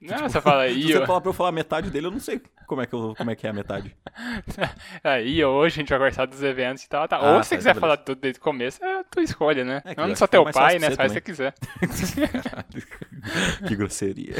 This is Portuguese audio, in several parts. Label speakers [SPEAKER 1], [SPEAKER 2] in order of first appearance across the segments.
[SPEAKER 1] Não,
[SPEAKER 2] tipo,
[SPEAKER 1] você fala,
[SPEAKER 2] Se
[SPEAKER 1] e
[SPEAKER 2] você falar pra eu falar metade dele, eu não sei como é que, eu, como é, que é a metade.
[SPEAKER 1] Aí hoje a gente vai conversar dos eventos e tal. Tá.
[SPEAKER 2] Ah,
[SPEAKER 1] Ou
[SPEAKER 2] tá,
[SPEAKER 1] se você quiser
[SPEAKER 2] então
[SPEAKER 1] falar tudo desde o começo, é a tua escolha, né?
[SPEAKER 2] É,
[SPEAKER 1] não só
[SPEAKER 2] é
[SPEAKER 1] teu pai, né?
[SPEAKER 2] você
[SPEAKER 1] se você quiser.
[SPEAKER 2] Que grosseria.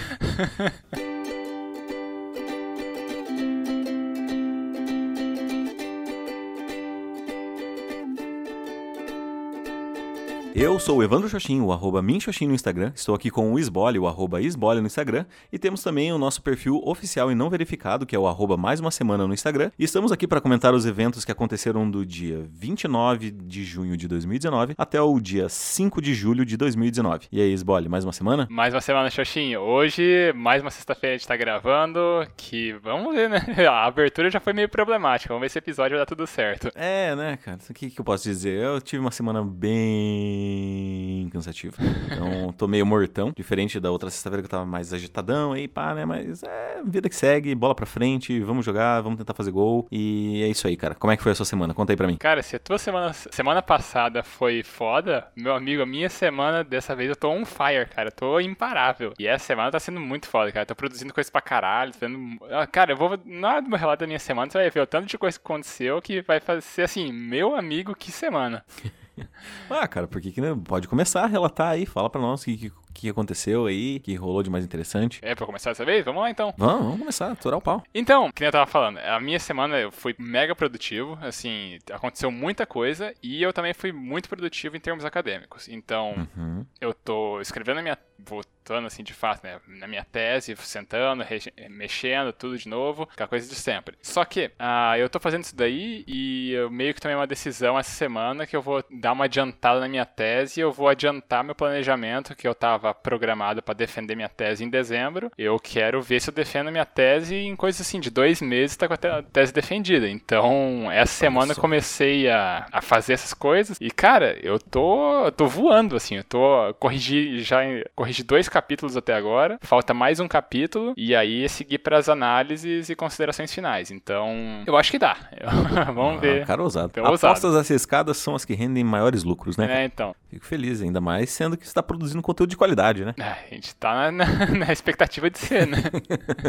[SPEAKER 2] Eu sou o Evandro Xoxin, o arroba Minxoxin no Instagram. Estou aqui com o Isbole, o arroba Isbole no Instagram. E temos também o nosso perfil oficial e não verificado, que é o arroba mais uma semana no Instagram. E estamos aqui para comentar os eventos que aconteceram do dia 29 de junho de 2019 até o dia 5 de julho de 2019. E aí, Isbole, mais uma semana?
[SPEAKER 1] Mais uma semana, Xoxinho. Hoje, mais uma sexta-feira a gente tá gravando, que vamos ver, né? A abertura já foi meio problemática. Vamos ver se esse episódio vai dar tudo certo.
[SPEAKER 2] É, né, cara? O que, que eu posso dizer? Eu tive uma semana bem cansativa. Então, tô meio mortão. Diferente da outra sexta-feira que eu tava mais agitadão aí, pá, né? Mas é vida que segue, bola pra frente, vamos jogar, vamos tentar fazer gol. E é isso aí, cara. Como é que foi a sua semana? Conta aí pra mim.
[SPEAKER 1] Cara, se a tua semana, semana passada foi foda, meu amigo, a minha semana dessa vez eu tô on fire, cara. Eu tô imparável. E essa semana tá sendo muito foda, cara. Eu tô produzindo coisa pra caralho. Tô vendo... Ah, Cara, eu vou. Na hora do meu relato da minha semana, você vai ver o tanto de coisa que aconteceu que vai ser assim, meu amigo, que semana.
[SPEAKER 2] Ah, cara, por que que não? Pode começar a relatar aí, fala pra nós o que, que, que aconteceu aí, que rolou de mais interessante.
[SPEAKER 1] É pra começar dessa vez? Vamos lá então.
[SPEAKER 2] Vamos, vamos começar, torar o pau.
[SPEAKER 1] Então, que nem eu tava falando, a minha semana eu fui mega produtivo, assim, aconteceu muita coisa e eu também fui muito produtivo em termos acadêmicos. Então,
[SPEAKER 2] Uhum.
[SPEAKER 1] eu tô escrevendo a minha. voltando assim de fato, né? Na minha tese, sentando, mexendo, tudo de novo, aquela coisa de sempre. Só que ah, eu tô fazendo isso daí e eu meio que tomei uma decisão essa semana que eu vou dar uma adiantada na minha tese e eu vou adiantar meu planejamento que eu tava programado pra defender minha tese em dezembro. Eu quero ver se eu defendo minha tese em coisa assim, de dois meses tá com a te- a tese defendida. Então, essa semana eu comecei a, a fazer essas coisas e, cara, eu tô, eu tô voando, assim, eu tô corrigi já corrigi dois capítulos até agora, falta mais um capítulo e aí seguir para as análises e considerações finais. Então, eu acho que dá. Vamos
[SPEAKER 2] Ah,
[SPEAKER 1] ver.
[SPEAKER 2] cara ousado.
[SPEAKER 1] Ousado.
[SPEAKER 2] Apostas arriscadas são as que rendem maiores lucros, né?
[SPEAKER 1] É, então.
[SPEAKER 2] Fico feliz, ainda mais sendo que você está produzindo conteúdo de qualidade, né?
[SPEAKER 1] Ah, A gente tá na, na- na expectativa de ser, né?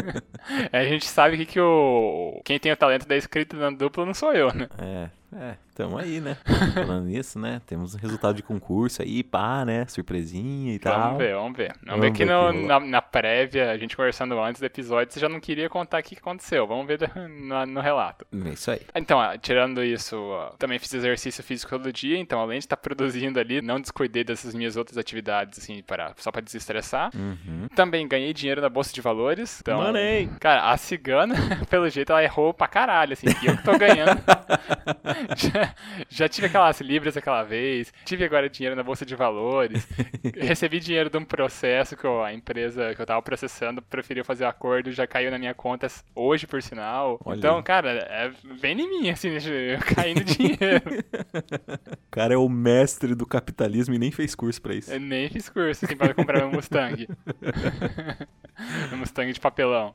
[SPEAKER 1] a gente sabe que, que o quem tem o talento da escrita na dupla não sou eu, né?
[SPEAKER 2] É, é, tamo aí, né? Falando nisso, né? Temos um resultado de concurso aí, pá, né? Surpresinha e tal.
[SPEAKER 1] Vamos ver, vamos ver. Vamos,
[SPEAKER 2] Vamos
[SPEAKER 1] ver que
[SPEAKER 2] ver
[SPEAKER 1] no-
[SPEAKER 2] que
[SPEAKER 1] na, na prévia, a gente conversando antes do episódio, você já não queria contar o que aconteceu. Vamos ver no, no relato.
[SPEAKER 2] É isso aí.
[SPEAKER 1] Então, ó, tirando isso, ó, também fiz exercício físico todo dia, então além de estar produzindo ali, não descuidei dessas minhas outras atividades, assim, para, só para desestressar.
[SPEAKER 2] Uhum.
[SPEAKER 1] Também ganhei dinheiro na Bolsa de Valores. Então,
[SPEAKER 2] Money!
[SPEAKER 1] Cara, a cigana, pelo jeito, ela errou pra caralho, assim, e eu que tô ganhando. Já, já tive aquelas libras aquela vez, tive agora dinheiro na Bolsa de Valores, recebi dinheiro de um processo que ó, a empresa que eu tava processando preferiu fazer acordo, já caiu na minha conta hoje, por sinal.
[SPEAKER 2] Olha
[SPEAKER 1] então, cara, é bem em mim, assim, eu caindo dinheiro.
[SPEAKER 2] O cara é o mestre do capitalismo e nem fez curso pra isso.
[SPEAKER 1] Eu nem fiz curso, assim, para comprar meu Mustang. meu Mustang de papelão.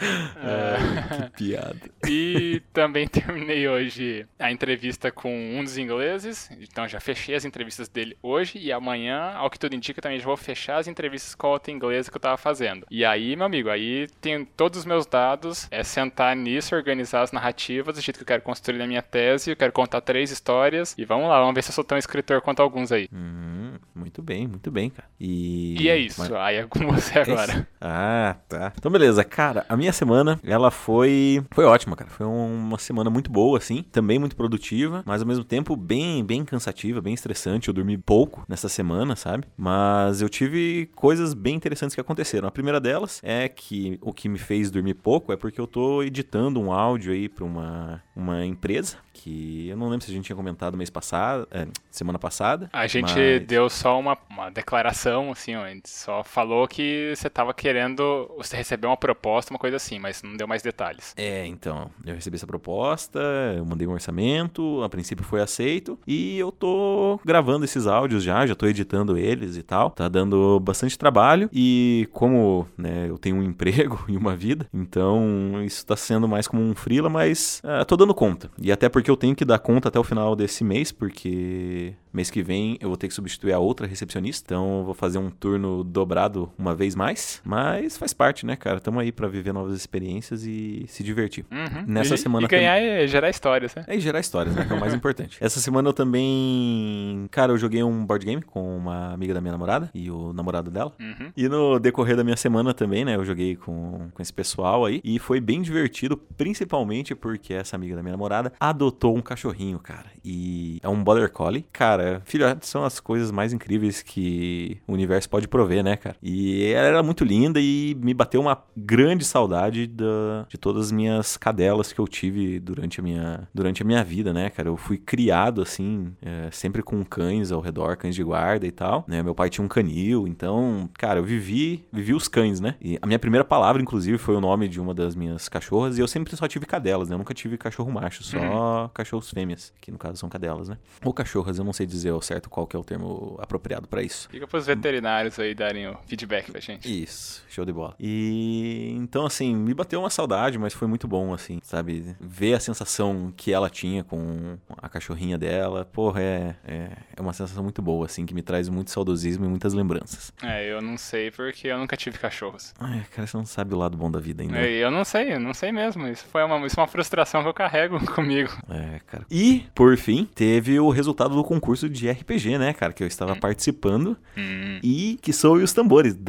[SPEAKER 2] Ai, que piada.
[SPEAKER 1] E também terminei hoje a entrevista com um dos ingleses. Então já fechei as entrevistas dele hoje e amanhã, ao que tudo indica, também já vou fechar as entrevistas com a outra inglesa que eu tava fazendo. E aí, meu amigo, aí tem todos os meus dados, é sentar nisso, organizar as narrativas do jeito que eu quero construir na minha tese, eu quero contar três histórias e vamos lá, vamos ver se eu sou tão escritor quanto alguns aí.
[SPEAKER 2] Hum, muito bem, muito bem, cara. E,
[SPEAKER 1] E é isso,
[SPEAKER 2] Mas-
[SPEAKER 1] aí é com você
[SPEAKER 2] É
[SPEAKER 1] agora.
[SPEAKER 2] isso. Ah, tá. Então, beleza. Cara, a minha semana, ela foi foi ótima, cara. Foi uma semana muito boa, assim. Também muito produtiva, mas ao mesmo tempo bem, bem cansativa, bem estressante. Eu dormi pouco nessa semana, sabe? Mas eu tive coisas bem interessantes que aconteceram. A primeira delas é que o que me fez dormir pouco é porque eu tô editando um áudio aí pra uma, uma empresa que eu não lembro se a gente tinha comentado mês passado, é, semana passada.
[SPEAKER 1] A gente
[SPEAKER 2] mas-
[SPEAKER 1] deu só uma, uma declaração, assim, ó, a gente só falou que você tava querendo, você recebeu uma proposta, uma coisa assim, mas não deu mais detalhes.
[SPEAKER 2] É, então, eu recebi essa proposta, eu mandei um orçamento, a princípio foi aceito, e eu tô gravando esses áudios já, já tô editando eles e tal. Tá dando bastante trabalho, e como, né, eu tenho um emprego e uma vida, então isso tá sendo mais como um freela, mas ah, tô dando conta. E até porque eu tenho que dar conta até o final desse mês, porque Mês que vem eu vou ter que substituir a outra recepcionista, então eu vou fazer um turno dobrado uma vez mais. Mas faz parte, né, cara? Tamo aí para viver novas experiências e se divertir.
[SPEAKER 1] Uhum.
[SPEAKER 2] Nessa
[SPEAKER 1] e,
[SPEAKER 2] semana
[SPEAKER 1] E ganhar é gerar histórias, né?
[SPEAKER 2] É, gerar histórias, né? Que é o mais importante. Essa semana eu também. Cara, eu joguei um board game com uma amiga da minha namorada e o namorado dela.
[SPEAKER 1] Uhum.
[SPEAKER 2] E no decorrer da minha semana também, né? Eu joguei com, com esse pessoal aí. E foi bem divertido, principalmente porque essa amiga da minha namorada adotou um cachorrinho, cara. E é um Border Collie. Cara, filhotes são as coisas mais incríveis que o universo pode prover, né, cara? E ela era muito linda e me bateu uma grande saudade da, de todas as minhas cadelas que eu tive durante a minha, durante a minha vida, né, cara? Eu fui criado assim, é, sempre com cães ao redor, cães de guarda e tal, né? Meu pai tinha um canil, então, cara, eu vivi, vivi os cães, né? E a minha primeira palavra, inclusive, foi o nome de uma das minhas cachorras e eu sempre só tive cadelas, né? Eu nunca tive cachorro macho, só cachorros fêmeas, que no caso são cadelas, né? Ou cachorras, eu não sei dizer ao certo qual que é o termo apropriado pra isso.
[SPEAKER 1] Fica pros veterinários aí darem o feedback pra gente.
[SPEAKER 2] Isso, show de bola. E então, assim, me bateu uma saudade, mas foi muito bom, assim, sabe? Ver a sensação que ela tinha com a cachorrinha dela, porra, é, é, é uma sensação muito boa, assim, que me traz muito saudosismo e muitas lembranças.
[SPEAKER 1] É, eu não sei porque eu nunca tive cachorros.
[SPEAKER 2] Ai, cara, você não sabe o lado bom da vida ainda.
[SPEAKER 1] É, Eu não sei, eu não sei mesmo. Isso foi uma, isso é uma frustração que eu carrego comigo.
[SPEAKER 2] É, cara. E, por fim, teve o resultado do concurso de RPG, né, cara? Que eu estava participando.
[SPEAKER 1] Hum.
[SPEAKER 2] E que soube os tambores.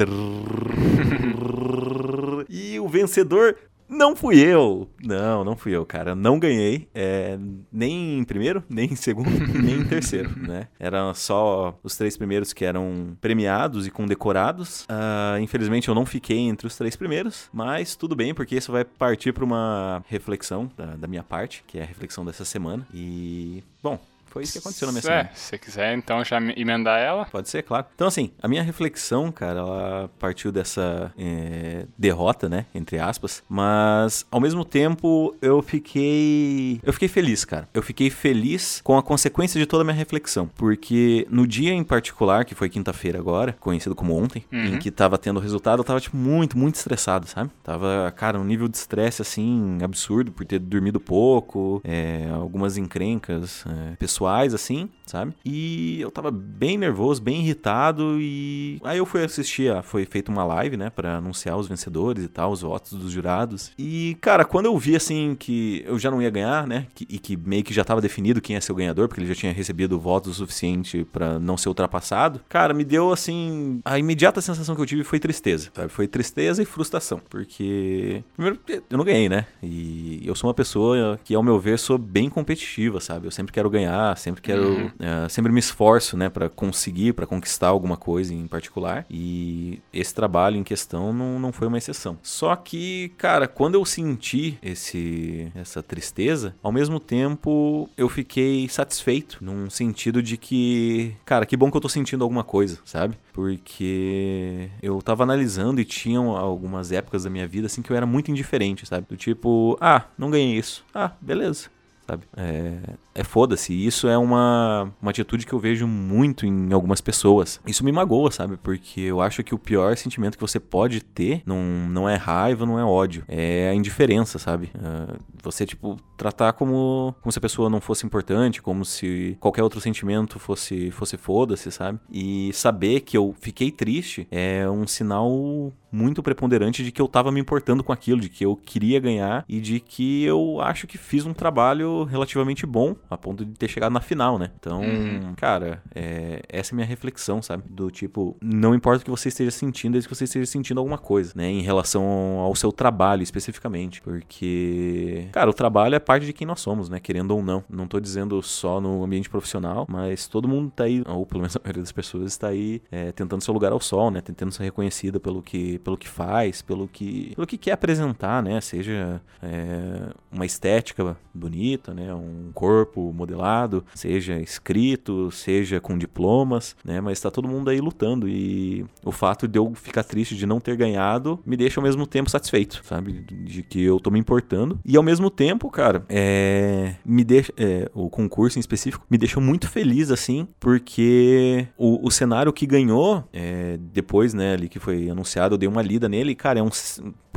[SPEAKER 2] E o vencedor não fui eu. Não, não fui eu, cara. Não ganhei. é, nem em primeiro, nem em segundo, nem em terceiro, né? Eram só os três primeiros que eram premiados e condecorados. Ah, infelizmente eu não fiquei entre os três primeiros, mas tudo bem, porque isso vai partir para uma reflexão da, da minha parte, que é a reflexão dessa semana. E, bom, foi isso que aconteceu na minha semana.
[SPEAKER 1] É, se você quiser então já emendar ela.
[SPEAKER 2] Pode ser, claro. Então, assim, a minha reflexão, cara, ela partiu dessa é, derrota, né? Entre aspas. Mas, ao mesmo tempo, eu fiquei. Eu fiquei feliz, cara. Eu fiquei feliz com a consequência de toda a minha reflexão. Porque no dia em particular, que foi quinta-feira agora, conhecido como ontem,
[SPEAKER 1] Uhum.
[SPEAKER 2] em que tava tendo o resultado, eu tava, tipo, muito, muito estressado, sabe? Tava, cara, um nível de estresse, assim, absurdo por ter dormido pouco, é, algumas encrencas é, pessoais, assim, sabe? E eu tava bem nervoso, bem irritado e aí eu fui assistir, foi feita uma live, né, Pra anunciar os vencedores e tal, os votos dos jurados. E, cara, quando eu vi, assim, que eu já não ia ganhar, né, e que meio que já tava definido quem ia ser o ganhador, porque ele já tinha recebido votos o suficiente pra não ser ultrapassado, cara, me deu, assim, a imediata sensação que eu tive foi tristeza, sabe? Foi tristeza e frustração, porque, primeiro, eu não ganhei, né? E eu sou uma pessoa que, ao meu ver, sou bem competitiva, sabe? Eu sempre quero ganhar, sempre quero,
[SPEAKER 1] Uhum.
[SPEAKER 2] eh, sempre me esforço, né, Pra conseguir, pra conquistar alguma coisa em particular. E esse trabalho em questão não, não foi uma exceção. Só que, cara, quando eu senti esse essa tristeza, ao mesmo tempo eu fiquei satisfeito num sentido de que, cara, que bom que eu tô sentindo alguma coisa, sabe? Porque eu tava analisando e tinham algumas épocas da minha vida assim que eu era muito indiferente, sabe? Do tipo, ah, não ganhei isso. Ah, beleza sabe? É, é foda-se. Isso é uma, uma atitude que eu vejo muito em algumas pessoas. Isso me magoa, sabe? Porque eu acho que o pior sentimento que você pode ter não, não é raiva, não é ódio. É a indiferença, sabe? É, você, tipo, tratar como, como se a pessoa não fosse importante, como se qualquer outro sentimento fosse, fosse foda-se, sabe? E saber que eu fiquei triste é um sinal muito preponderante de que eu tava me importando com aquilo, de que eu queria ganhar e de que eu acho que fiz um trabalho relativamente bom a ponto de ter chegado na final, né? Então,
[SPEAKER 1] Uhum.
[SPEAKER 2] cara, é, essa é a minha reflexão, sabe? Do tipo, não importa o que você esteja sentindo, desde que você esteja sentindo alguma coisa, né? Em relação ao seu trabalho especificamente. Porque, cara, o trabalho é parte de quem nós somos, né? Querendo ou não. Não tô dizendo só no ambiente profissional, mas todo mundo tá aí, ou pelo menos a maioria das pessoas está aí é, tentando seu lugar ao sol, né? Tentando ser reconhecida pelo que, pelo que faz, pelo que, pelo que quer apresentar, né? Seja é, uma estética bonita, né? Um corpo modelado, seja escrito, seja com diplomas, né? Mas tá todo mundo aí lutando e o fato de eu ficar triste de não ter ganhado me deixa ao mesmo tempo satisfeito, sabe? De que eu tô me importando e ao mesmo tempo, cara, é, me deixa é, o concurso em específico me deixou muito feliz assim, porque o, o cenário que ganhou é, depois, né, ali que foi anunciado, eu dei uma lida nele, e, cara, é um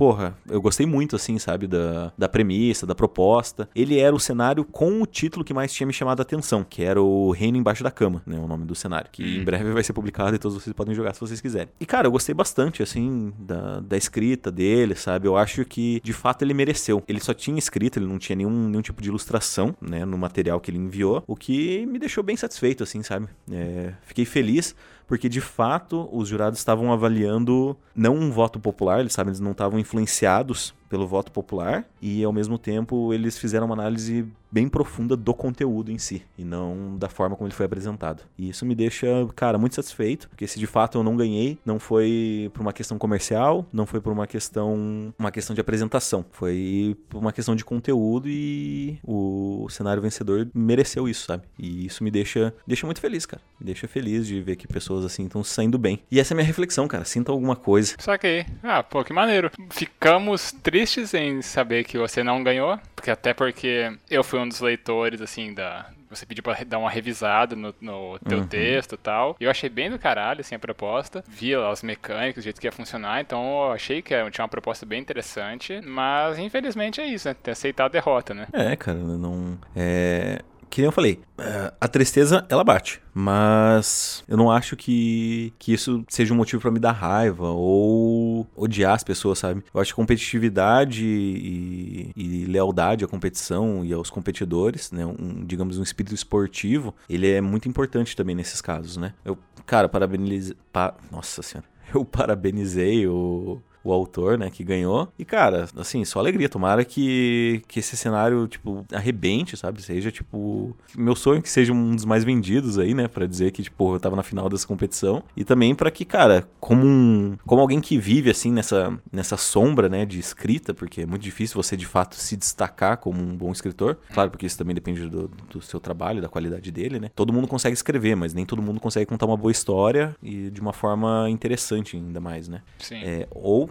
[SPEAKER 2] porra, eu gostei muito assim, sabe, da, da premissa, da proposta. Ele era o cenário cenário com o título que mais tinha me chamado a atenção, que era o Reino Embaixo da Cama, né? O nome do cenário, que em breve vai ser publicado e todos vocês podem jogar se vocês quiserem. E, cara, eu gostei bastante, assim, da, da escrita dele, sabe? Eu acho que, de fato, ele mereceu. Ele só tinha escrita, ele não tinha nenhum, nenhum tipo de ilustração, né? No material que ele enviou, o que me deixou bem satisfeito, assim, sabe? É, fiquei feliz porque de fato os jurados estavam avaliando não um voto popular, eles sabem, eles não estavam influenciados pelo voto popular e ao mesmo tempo eles fizeram uma análise bem profunda do conteúdo em si e não da forma como ele foi apresentado. E isso me deixa, cara, muito satisfeito, porque se de fato eu não ganhei, não foi por uma questão comercial, não foi por uma questão uma questão de apresentação, foi por uma questão de conteúdo e o cenário vencedor mereceu isso, sabe? E isso me deixa deixa muito feliz, cara. Me deixa feliz de ver que pessoas assim estão saindo bem. E essa é a minha reflexão, cara. Sinta alguma coisa.
[SPEAKER 1] Saquei. Ah, pô, que maneiro. Ficamos tristes em saber que você não ganhou, porque até porque eu fui um dos leitores, assim, da, você pediu pra dar uma revisada no, no teu uhum. texto e tal. E eu achei bem do caralho, assim, a proposta. Vi lá os mecânicos, o jeito que ia funcionar. Então eu achei que tinha uma proposta bem interessante. Mas infelizmente é isso, né? Ter aceitado a derrota, né?
[SPEAKER 2] É, cara, não. É que nem eu falei, é, a tristeza ela bate, mas eu não acho que, que isso seja um motivo para me dar raiva ou odiar as pessoas, sabe? Eu acho que competitividade e, e lealdade à competição e aos competidores, né? Um, digamos, um espírito esportivo, ele é muito importante também nesses casos, né? Eu, cara, parabenizei. Pa, nossa senhora. Eu parabenizei o, o autor, né, que ganhou. E, cara, assim, só alegria. Tomara que, que esse cenário, tipo, arrebente, sabe? Seja, tipo. Meu sonho é que seja um dos mais vendidos aí, né? Pra dizer que, tipo, eu tava na final dessa competição. E também para que, cara, como um. Como alguém que vive, assim, nessa, nessa sombra, né, de escrita, porque é muito difícil você, de fato, se destacar como um bom escritor. Claro, porque isso também depende do, do seu trabalho, da qualidade dele, né? Todo mundo consegue escrever, mas nem todo mundo consegue contar uma boa história e de uma forma interessante, ainda mais, né?
[SPEAKER 1] Sim.
[SPEAKER 2] É, ou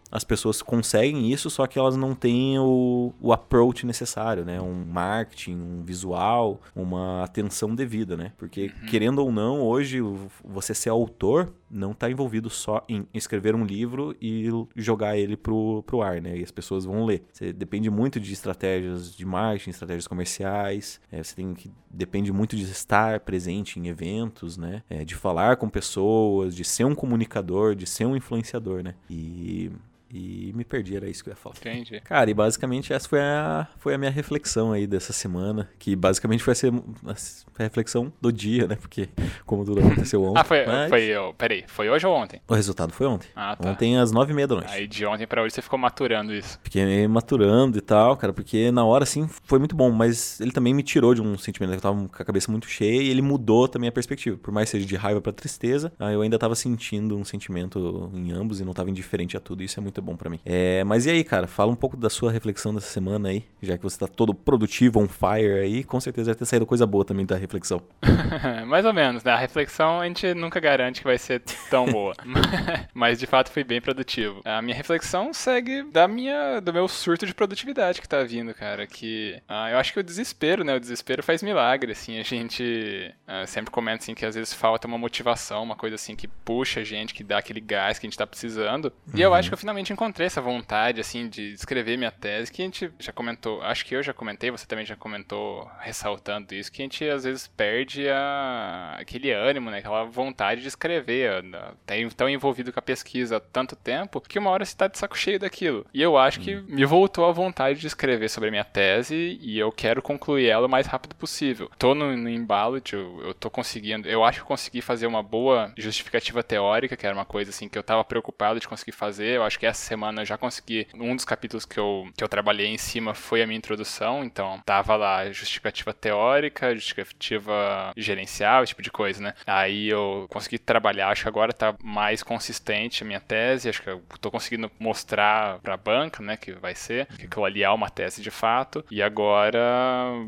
[SPEAKER 2] as pessoas conseguem isso, só que elas não têm o, o approach necessário, né? Um marketing, um visual, uma atenção devida, né? Porque, uhum. querendo ou não, hoje você ser autor não está envolvido só em escrever um livro e jogar ele pro, pro ar, né? E as pessoas vão ler. Você depende muito de estratégias de marketing, estratégias comerciais. É, você tem que depende muito de estar presente em eventos, né? É, de falar com pessoas, de ser um comunicador, de ser um influenciador, né? E e me perdi, era isso que eu ia falar.
[SPEAKER 1] Entendi.
[SPEAKER 2] Cara, e basicamente essa foi a, foi a minha reflexão aí dessa semana. Que basicamente foi a, ser, a reflexão do dia, né? Porque, como tudo aconteceu ontem.
[SPEAKER 1] ah, foi, mas... foi, peraí, foi hoje ou ontem?
[SPEAKER 2] O resultado foi ontem.
[SPEAKER 1] Ah, tá.
[SPEAKER 2] Ontem às nove e meia da noite.
[SPEAKER 1] Aí de ontem pra hoje você ficou maturando isso.
[SPEAKER 2] Fiquei maturando e tal, cara, porque na hora, assim, foi muito bom. Mas ele também me tirou de um sentimento né, que eu tava com a cabeça muito cheia e ele mudou também a perspectiva. Por mais seja de raiva pra tristeza, eu ainda tava sentindo um sentimento em ambos e não tava indiferente a tudo. Isso é muito bom para mim. É, mas e aí, cara? Fala um pouco da sua reflexão dessa semana aí, já que você tá todo produtivo, on fire aí, com certeza vai ter saído coisa boa também da reflexão.
[SPEAKER 1] Mais ou menos, né? A reflexão a gente nunca garante que vai ser tão boa, mas de fato foi bem produtivo. A minha reflexão segue da minha, do meu surto de produtividade que tá vindo, cara, que ah, eu acho que o desespero, né? O desespero faz milagre, assim, a gente ah, sempre comenta assim que às vezes falta uma motivação, uma coisa assim que puxa a gente, que dá aquele gás que a gente tá precisando. Uhum. E eu acho que eu finalmente encontrei essa vontade, assim, de escrever minha tese, que a gente já comentou, acho que eu já comentei, você também já comentou, ressaltando isso, que a gente às vezes perde a, aquele ânimo, né, aquela vontade de escrever, tá tão envolvido com a pesquisa há tanto tempo, que uma hora você tá de saco cheio daquilo. E eu acho que me voltou a vontade de escrever sobre a minha tese e eu quero concluir ela o mais rápido possível. Tô no, no embalo de, eu, eu tô conseguindo, eu acho que eu consegui fazer uma boa justificativa teórica, que era uma coisa assim que eu tava preocupado de conseguir fazer, eu acho que essa semana eu já consegui. Um dos capítulos que eu, que eu trabalhei em cima foi a minha introdução, então tava lá justificativa teórica, justificativa gerencial, esse tipo de coisa, né? Aí eu consegui trabalhar, acho que agora tá mais consistente a minha tese, acho que eu tô conseguindo mostrar pra banca, né, que vai ser, que aquilo ali é uma tese de fato, e agora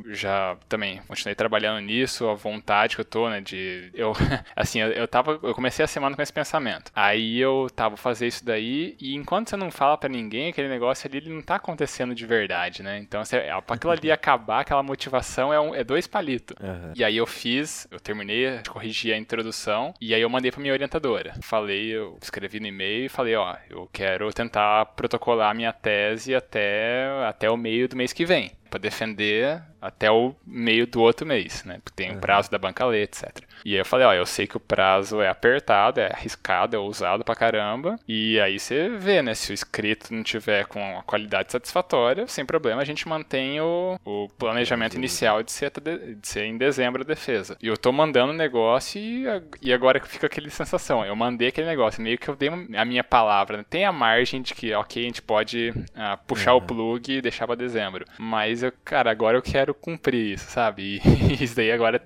[SPEAKER 1] já também continuei trabalhando nisso, a vontade que eu tô, né, de eu assim, eu, eu tava eu comecei a semana com esse pensamento. Aí eu tava fazer isso daí e enquanto você não fala para ninguém, aquele negócio ali ele não tá acontecendo de verdade, né? Então, é, pra aquilo ali acabar, aquela motivação é, um, é dois palitos. Uhum. E aí eu fiz, eu terminei, corrigi a introdução, e aí eu mandei pra minha orientadora. Falei, eu escrevi no e-mail e falei, ó, eu quero tentar protocolar minha tese até, até o meio do mês que vem para defender até o meio do outro mês, né? Porque tem o prazo da banca ler, etc. E aí eu falei, ó, eu sei que o prazo é apertado, é arriscado, é ousado pra caramba. E aí você vê, né? Se o escrito não tiver com a qualidade satisfatória, sem problema, a gente mantém o, o planejamento inicial de ser, de, de ser em dezembro a defesa. E eu tô mandando o negócio e, e agora fica aquela sensação. Eu mandei aquele negócio, meio que eu dei a minha palavra. Né? Tem a margem de que, ok, a gente pode uh, puxar uhum. o plug e deixar pra dezembro. Mas, eu, cara, agora eu quero cumprir isso, sabe? E isso daí agora,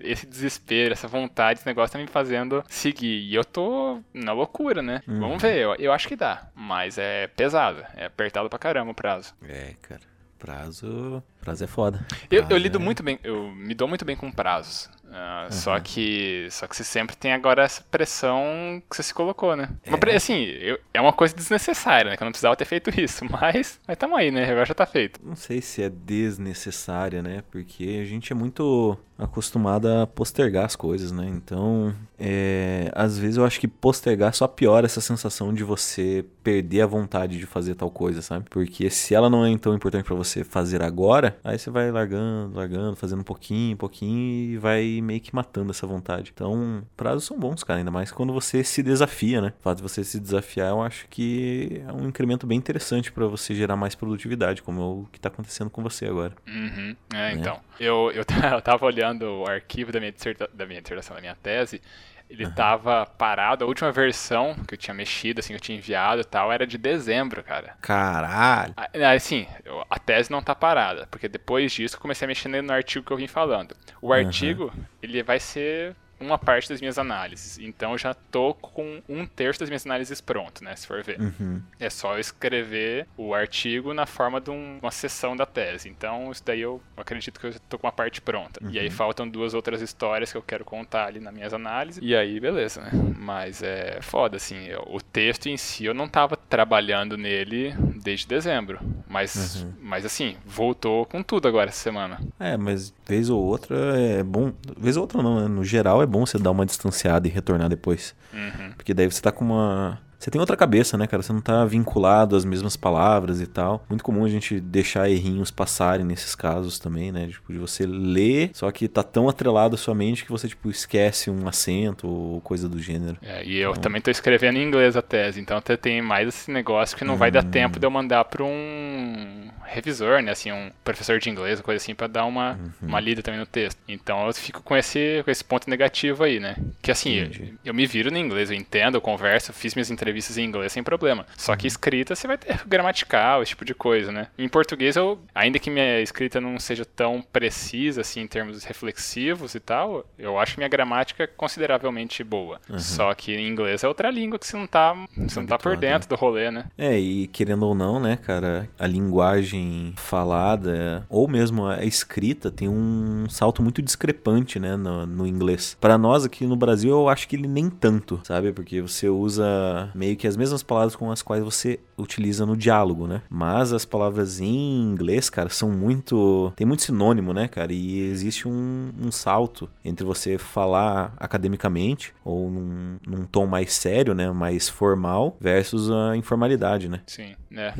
[SPEAKER 1] esse desespero, essa vontade, esse negócio tá me fazendo seguir. E eu tô na loucura, né? Uhum. Vamos ver, eu, eu acho que dá. Mas é pesado, é apertado pra caramba o prazo.
[SPEAKER 2] É, cara. Prazo. Prazo é foda.
[SPEAKER 1] Eu, eu lido é... muito bem, eu me dou muito bem com prazos. Uh, uhum. Só que só que você sempre tem agora essa pressão que você se colocou, né? É. Uma, assim, eu, é uma coisa desnecessária, né? Que eu não precisava ter feito isso, mas, mas tamo aí, né? Agora já tá feito.
[SPEAKER 2] Não sei se é desnecessária, né? Porque a gente é muito acostumado a postergar as coisas, né? Então, é, às vezes eu acho que postergar só piora essa sensação de você perder a vontade de fazer tal coisa, sabe? Porque se ela não é tão importante para você fazer agora, aí você vai largando, largando, fazendo um pouquinho, um pouquinho e vai meio que matando essa vontade. Então, prazos são bons, cara, ainda mais quando você se desafia, né? O fato de você se desafiar, eu acho que é um incremento bem interessante para você gerar mais produtividade, como é o que tá acontecendo com você agora.
[SPEAKER 1] Uhum. É, então. É. Eu, eu, eu tava olhando o arquivo da minha, da minha dissertação, da minha tese, ele uhum. tava parado. A última versão que eu tinha mexido, assim, que eu tinha enviado e tal, era de dezembro, cara.
[SPEAKER 2] Caralho.
[SPEAKER 1] Ah, assim, a tese não tá parada, porque depois disso eu comecei a mexer no artigo que eu vim falando. O artigo, uhum. ele vai ser uma parte das minhas análises. Então eu já tô com um terço das minhas análises pronto, né? Se for ver. Uhum. É só escrever o artigo na forma de um, uma sessão da tese. Então, isso daí eu acredito que eu tô com uma parte pronta. Uhum. E aí uhum. faltam duas outras histórias que eu quero contar ali nas minhas análises. E aí, beleza, né? Mas é foda, assim. Eu, o texto em si eu não tava trabalhando nele desde dezembro. Mas, uhum. mas assim, voltou com tudo agora essa semana.
[SPEAKER 2] É, mas vez ou outra é bom. Vez ou outra não, né? No geral é bom você dar uma distanciada e retornar depois. Uhum. Porque daí você tá com uma você tem outra cabeça, né, cara? Você não tá vinculado às mesmas palavras e tal. Muito comum a gente deixar errinhos passarem nesses casos também, né? Tipo, de você ler, só que tá tão atrelado à sua mente que você, tipo, esquece um acento ou coisa do gênero.
[SPEAKER 1] É, e eu então... também tô escrevendo em inglês a tese, então até tem mais esse negócio que não hum... vai dar hum. tempo de eu mandar pra um revisor, né? Assim, um professor de inglês, coisa assim, para dar uma, uhum. uma lida também no texto. Então eu fico com esse, com esse ponto negativo aí, né? Que assim, eu, eu, me viro no inglês, eu entendo, eu converso, fiz minhas entrevistas em inglês sem problema. Só que uhum. escrita você vai ter gramatical, esse tipo de coisa, né? Em português eu, ainda que minha escrita não seja tão precisa assim em termos reflexivos e tal, eu acho minha gramática consideravelmente boa. Uhum. Só que em inglês é outra língua que você não tá, você não tá por dentro do rolê, né?
[SPEAKER 2] É, e querendo ou não, né, cara, a linguagem falada ou mesmo a escrita tem um salto muito discrepante, né, no, no inglês. Para nós aqui no Brasil, eu acho que ele nem tanto, sabe? Porque você usa meio que as mesmas palavras com as quais você utiliza no diálogo, né? Mas as palavras em inglês, cara, são muito. tem muito sinônimo, né, cara? E existe um, um salto entre você falar academicamente ou num, num tom mais sério, né? Mais formal, versus a informalidade, né?
[SPEAKER 1] Sim, né?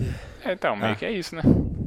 [SPEAKER 1] É, então, meio ah. que é isso, né?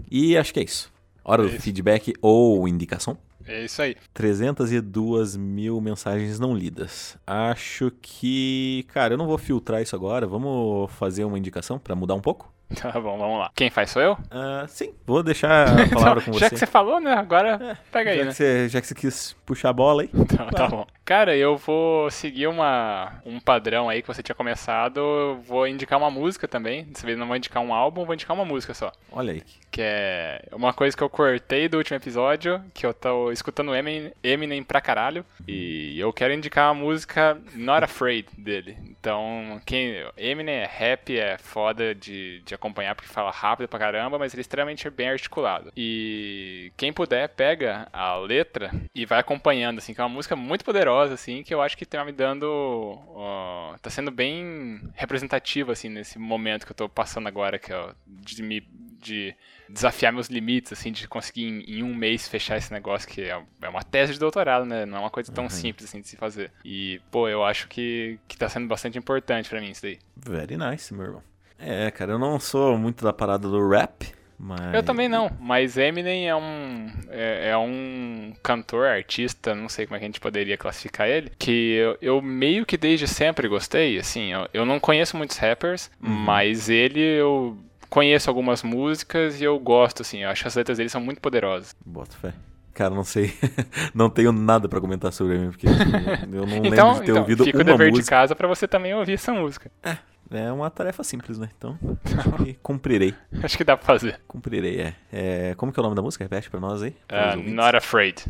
[SPEAKER 2] E acho que é isso. Hora é do isso. feedback ou indicação.
[SPEAKER 1] É isso aí.
[SPEAKER 2] 302 mil mensagens não lidas. Acho que. Cara, eu não vou filtrar isso agora. Vamos fazer uma indicação para mudar um pouco?
[SPEAKER 1] Tá bom, vamos lá. Quem faz sou eu?
[SPEAKER 2] Uh, sim, vou deixar a palavra com você.
[SPEAKER 1] Já que você falou, né? Agora é, pega aí,
[SPEAKER 2] já
[SPEAKER 1] né?
[SPEAKER 2] Que você, já que você quis puxar a bola aí.
[SPEAKER 1] Tá, tá bom. Cara, eu vou seguir uma, um padrão aí que você tinha começado. Vou indicar uma música também. Dessa vez não vou indicar um álbum, vou indicar uma música só.
[SPEAKER 2] Olha aí.
[SPEAKER 1] Que é uma coisa que eu cortei do último episódio, que eu tô escutando Eminem, Eminem pra caralho. E eu quero indicar a música Not Afraid dele. Então, quem. Eminem é rap, é foda de, de acompanhar porque fala rápido pra caramba, mas ele é extremamente bem articulado. E quem puder, pega a letra e vai acompanhando, assim, que é uma música muito poderosa, assim, que eu acho que tá me dando. Tá sendo bem representativa, assim, nesse momento que eu tô passando agora, que é de me. De desafiar meus limites, assim, de conseguir em, em, um mês fechar esse negócio que é, é, uma tese de doutorado, né? Não é uma coisa tão uhum. simples assim de se fazer. E, pô, eu acho que, que tá sendo bastante importante para mim isso daí.
[SPEAKER 2] Very nice, meu irmão. É, cara, eu não sou muito da parada do rap, Mas...
[SPEAKER 1] Eu também não, mas Eminem é um é, é, um cantor, artista, não sei como é que a gente poderia classificar ele, que eu, eu meio que desde sempre gostei, assim, eu, eu não conheço muitos rappers, uhum. mas ele eu conheço algumas músicas e eu gosto, assim, eu acho que as letras dele são muito poderosas.
[SPEAKER 2] Boto fé. Cara, não sei. não tenho nada para comentar sobre ele, porque eu não
[SPEAKER 1] então,
[SPEAKER 2] lembro de ter
[SPEAKER 1] então,
[SPEAKER 2] ouvido
[SPEAKER 1] fica
[SPEAKER 2] uma
[SPEAKER 1] o dever
[SPEAKER 2] música.
[SPEAKER 1] de casa para você também ouvir essa música.
[SPEAKER 2] É, é uma tarefa simples, né? Então, cumprirei.
[SPEAKER 1] Acho que dá pra fazer.
[SPEAKER 2] Cumprirei, é. é. Como que é o nome da música? Repete pra nós aí.
[SPEAKER 1] Uh, not Afraid.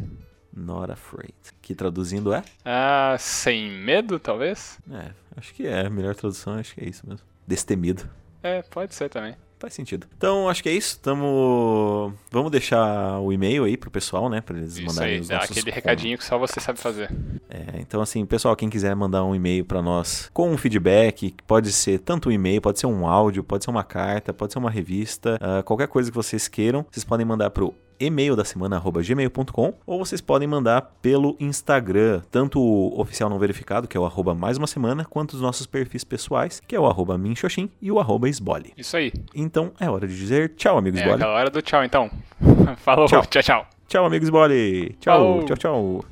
[SPEAKER 2] Not Afraid. Que traduzindo é?
[SPEAKER 1] Ah, sem medo, talvez?
[SPEAKER 2] É, acho que é. A melhor tradução acho que é isso mesmo. Destemido.
[SPEAKER 1] É, pode ser também.
[SPEAKER 2] Faz sentido. Então, acho que é isso. Tamo... Vamos deixar o e-mail aí pro pessoal, né? Pra eles
[SPEAKER 1] isso
[SPEAKER 2] mandarem
[SPEAKER 1] aí,
[SPEAKER 2] os nossos...
[SPEAKER 1] aquele recadinho que só você sabe fazer.
[SPEAKER 2] É, então assim, pessoal, quem quiser mandar um e-mail para nós com um feedback, pode ser tanto um e-mail, pode ser um áudio, pode ser uma carta, pode ser uma revista, uh, qualquer coisa que vocês queiram, vocês podem mandar pro e-mail da semana gmail.com ou vocês podem mandar pelo Instagram, tanto o oficial não verificado, que é o arroba mais uma semana, quanto os nossos perfis pessoais, que é o arroba minxoxin e o arroba esbole.
[SPEAKER 1] Isso aí.
[SPEAKER 2] Então é hora de dizer tchau, amigos
[SPEAKER 1] é
[SPEAKER 2] esbole.
[SPEAKER 1] É hora do tchau, então. Falou, tchau, tchau. Tchau,
[SPEAKER 2] tchau amigos esbole. Tchau, Falou. tchau, tchau.